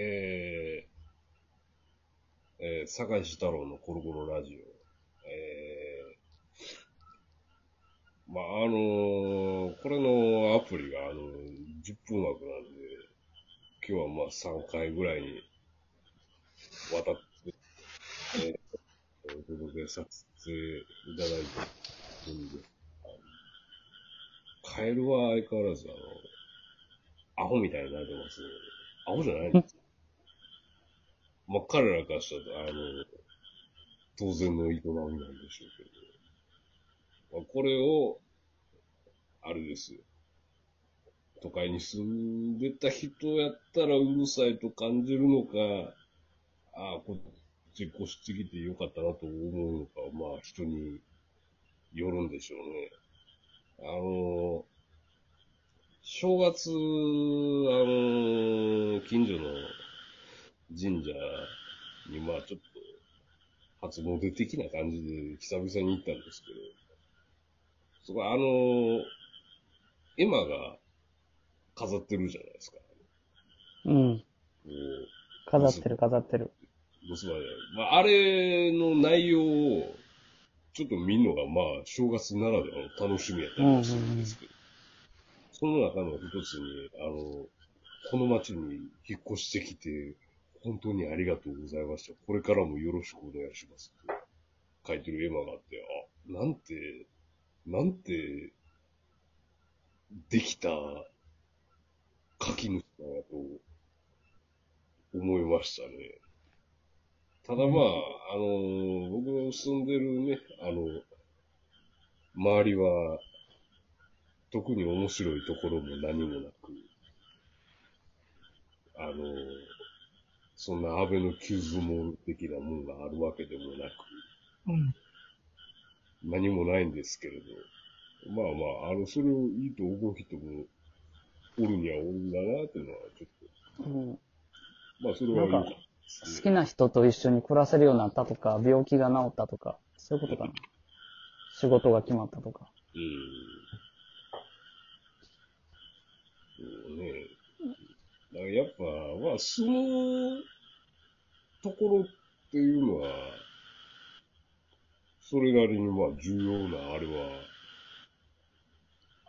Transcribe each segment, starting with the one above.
えー、えー、坂井志太郎のコロコロラジオ。えー、まあ、あのーこれのアプリが、あのー10分枠なんで、今日はまあ3回ぐらいにわたって、えーお届けさせていただいてるんで、カエルは相変わらず、あの、アホみたいになってますね。アホじゃないんですよ。まあ、彼らからしたら、あの、当然の営みなんでしょうけど、まあ、これを、あれですよ。都会に住んでた人やったらうるさいと感じるのか、ああ、こっち越してきてよかったなと思うのか、まあ人によるんでしょうね。あの、正月、あの、近所の神社に、まあちょっと、初詣的な感じで久々に行ったんですけど、そこあの、絵馬が飾ってるじゃないですか。うん。飾ってる、飾ってる。結ばれない。まあ、あれの内容を、ちょっと見るのが、まあ、正月ならではの楽しみやったりもするんですけど、その中の一つに、あの、この町に引っ越してきて、本当にありがとうございました。これからもよろしくお願いしますって書いてる絵馬があって、あ、なんて、なんて、できた書き主だなと思いましたね。ただまあ、あの、僕の住んでるね、あの、周りは、特に面白いところも何もなく、あの、そんな安倍の急相撲的なもんがあるわけでもなく、うん。何もないんですけれど、まあまあ、あの、それをいいと思う人も、おるにはおるんだなっていうのは、ちょっうんと、まあ、それはいい好きな人と一緒に暮らせるようになったとか、病気が治ったとか、そういうことかな。仕事が決まったとか。うん。そうね。だからやっぱ、まあ、そのところっていうのは、それなりにまあ重要なあれは、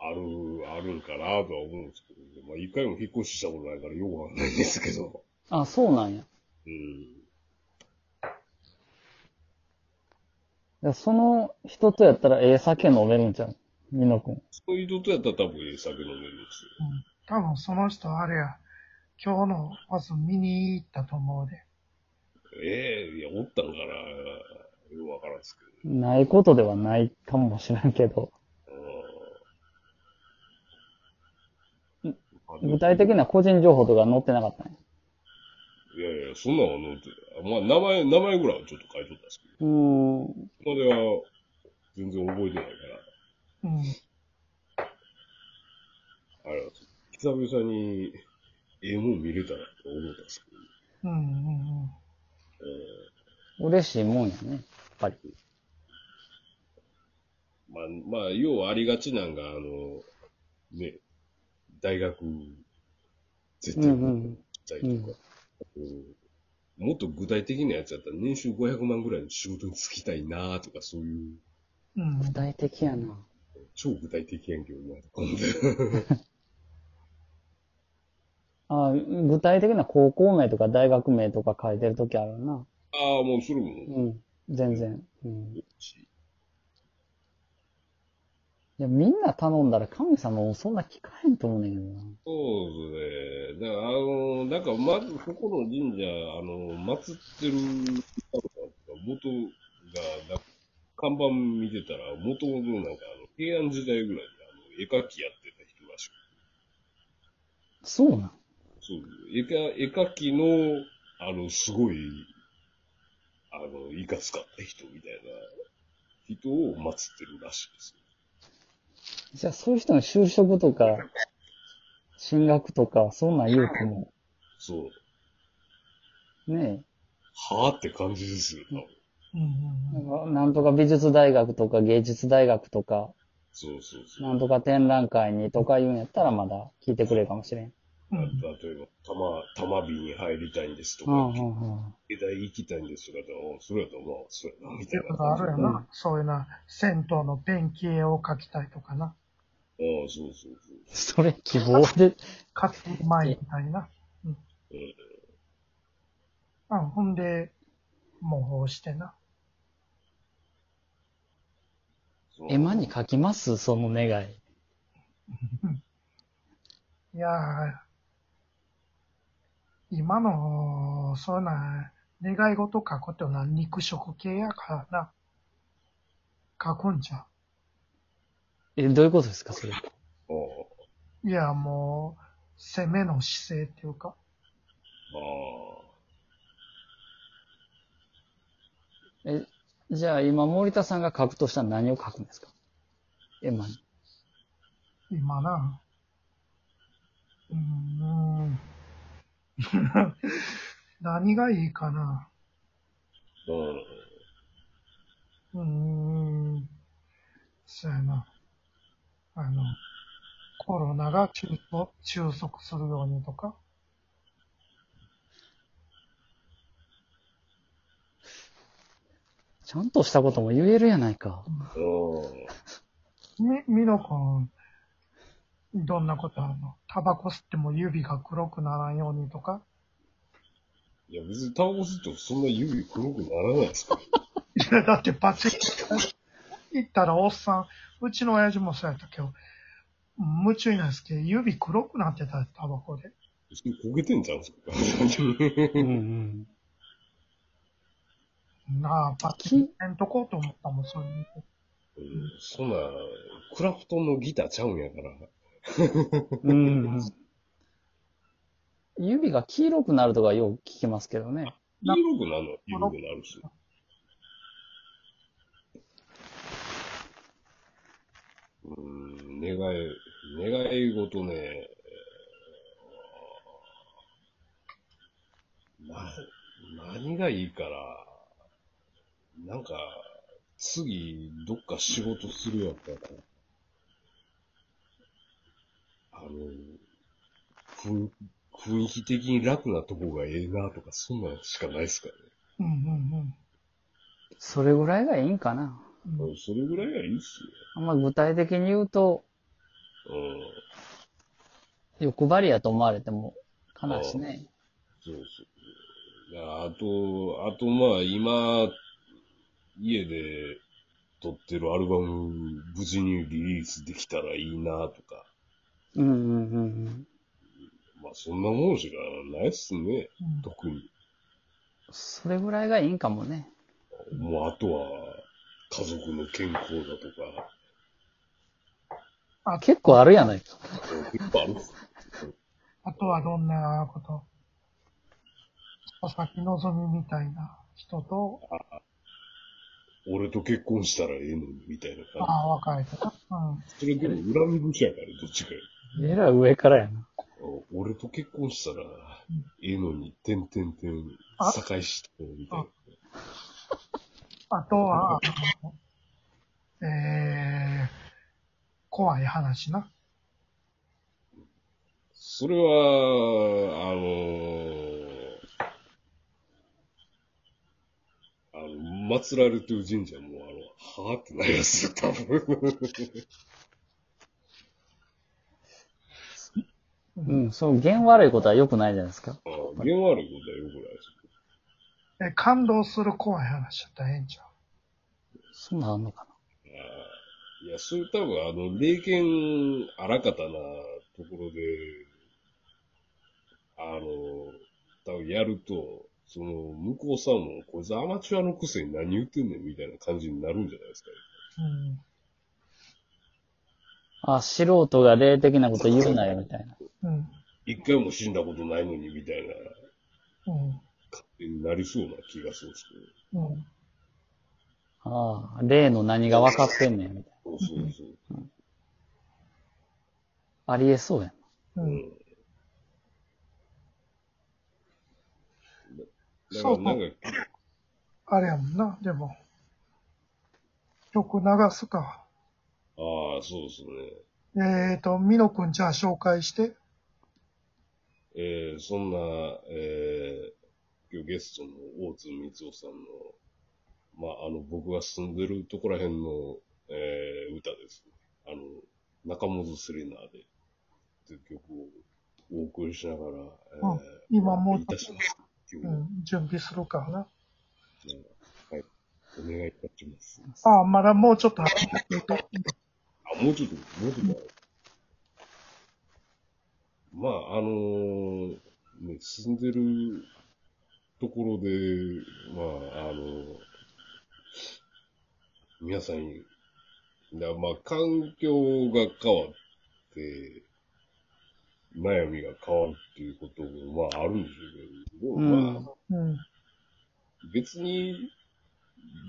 ある、あるんかなとは思うんですけど、まあ一回も引っ越ししたことないからよくわかんないんですけど、あ、そうなんや。うん。いやその人とやったらええ酒飲めるんちゃう？みのくん。そういう人とやったら多分いい酒飲めるんですよ。多分その人あれや、今日のバス見に行ったと思うで。ええいや、おったんかなよくわからんですけど。ないことではないかもしれんけど、うん具体的な個人情報とか載ってなかったね。いやそんなの載ってまあ、名前、名前ぐらいはちょっと書いとったんですけど、うーん。までは全然覚えてないから、うん。あれなんですよ久々に、ええもん見れたなと思ったんですけど、うんうんうん。え嬉しいもんやね。やっぱり。ーまあ、まあ、要はありがちなんが、あの、ね、大学、絶対うんうん。たいとか、うんもっと具体的なやつやったら年収500万ぐらいの仕事に就きたいなとか、そういう、うん具体的やな。超具体的やんけどな、とか思って。あ具体的な高校名とか大学名とか書いてるときあるな。ああ、もうそれも、うん。全然。うん。いや、みんな頼んだら神様もそんな聞かへんと思うねんけどな。そうですね。だから、あの、なんか、まず、そこの神社、あの、祀ってる、元が、なんか看板見てたら、元々なんか、あの、平安時代ぐらいに、あの、絵描きやってた人らしくそうなん。そう、絵か絵描きの、あの、すごい、あの、いかつかった人みたいな人を祀ってるらしいです。じゃあ、そういう人の就職とか、進学とか、そんなん言うても、そう。ねはぁって感じですよ、多分。うんうんうん。なんとか美術大学とか芸術大学とか、そうそうそう。なんとか展覧会にとか言うんやったらまだ聞いてくれるかもしれん。うん。例えば、玉、玉美に入りたいんですとか、うんうん行きたいんですとかそれやったら、まあ、それやな、みたいな。ああるよな。そういうな、銭湯のペンキ絵を描きたいとかな。あ、そうそうそう。それ希望で、かつうまいみたいな。うん。うんうん、ほんで、模倣してな。絵馬に書きます？その願い。いやー、今の、そうな、願い事書くってのは肉食系やからな。書くんじゃん。え、どういうことですかそれ？ああいや、もう、攻めの姿勢っていうか、あえ、じゃあ今森田さんが書くとしたら何を書くんですか？絵馬に。今な。うーん。何がいいかな。あ、うん。うーん。そうやな。あの、コロナが収束するようにとか。ちゃんとしたことも言えるやないか。うん。み、みのくん、どんなことあるの？タバコ吸っても指が黒くならんようにとか？いや、別にタバコ吸ってもそんな指黒くならないですかいや、だってパチッ、行ったらおっさん、うちの親父もそうやったけど、夢中になるんですけど、指黒くなってた、タバコで。それ焦げてんじゃんすか？うんうん。なあ、パチッせんとこうと思ったもん、そういうの。うんそんな、クラフトンのギターちゃうんやから。うんうん。指が黄色くなるとかよく聞きますけどね。黄色くなるのは黄色くなるし。うん、願い、願い事ね、な、何がいいから、なんか、次、どっか仕事するやったら、あの、雰雰囲気的に楽なとこがええなとか、そんなんしかないっすからね。うんうんそれぐらいがいいんかな。うん。うんそれぐらいがいいっすあんま具体的に言うと、よ。うん。欲張りやと思われても悲しいね。そうそう。だからあと、あとまあ今、家で撮ってるアルバム、無事にリリースできたらいいなとか、うんうんうんうん。まあそんなもんしかないっすね、うん特に。それぐらいがいいんかもね。もうあとは、家族の健康だとか、あ結構あるやないか。結構あるっす。あとはどんなこと佐々木希みたいな人と、俺と結婚したらええのに、みたいな感ああ、別れてな。うん。じ。それでも恨み節やから、どっちかよえらい上からやな。俺と結婚したら、ええのに、てんてんてん、あ境して、みたいな。あとは、えー、怖い話な。それは、あのー、あの、祀られてる神社も、あの、はぁってなりますよ、多分。うん、そう、弦悪いことは良くないじゃないですか。ああ、弦悪いことはよくないですえ、感動する怖い話だったらええんちゃそんなんあんのかああいや、それ多分、あの、霊剣あらかたなところで、あの、多分やると、その、向こうさんも、こいつアマチュアのくせに何言ってんねんみたいな感じになるんじゃないですか。う。うん。あ、素人が霊的なこと言うなよ、みたいな。うん。一回も死んだことないのに、みたいな、うん。勝手になりそうな気がするんですけど。うん。ああ、霊の何が分かってんねん、みたいそうそうそう。な。ありえそうやう。うんん。そうらなんか、あれやもんな、でも。曲流すか。ああ、そうですね。えーと、みのくんじゃあ紹介して。えー、そんな、えー、今日ゲストの大津光夫さんの、まあ、あの、僕が住んでるとこら辺の、えー、歌です。あの、中本セレナーで、という曲をお送りしながら、えーうん今もういたします。うん、準備するからな。はい。お願いいたします。ああ、まだもうちょっとていて。あ、もうちょっと、もうちょっとある。まあ、あのーね、住んでるところで、まあ、あの皆さんに、だまあ、環境が変わって、悩みが変わるっていうことも、まあ、あるんでしょうけど、でもまあ、うん。別に、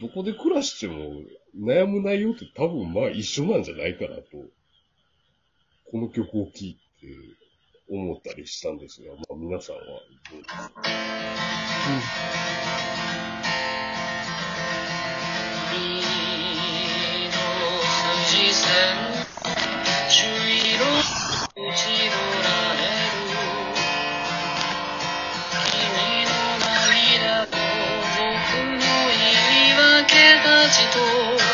どこで暮らしても悩む内容って多分まあ一緒なんじゃないかなと、この曲を聴いて思ったりしたんですが、まあ皆さんはどう？ですか海の訳たち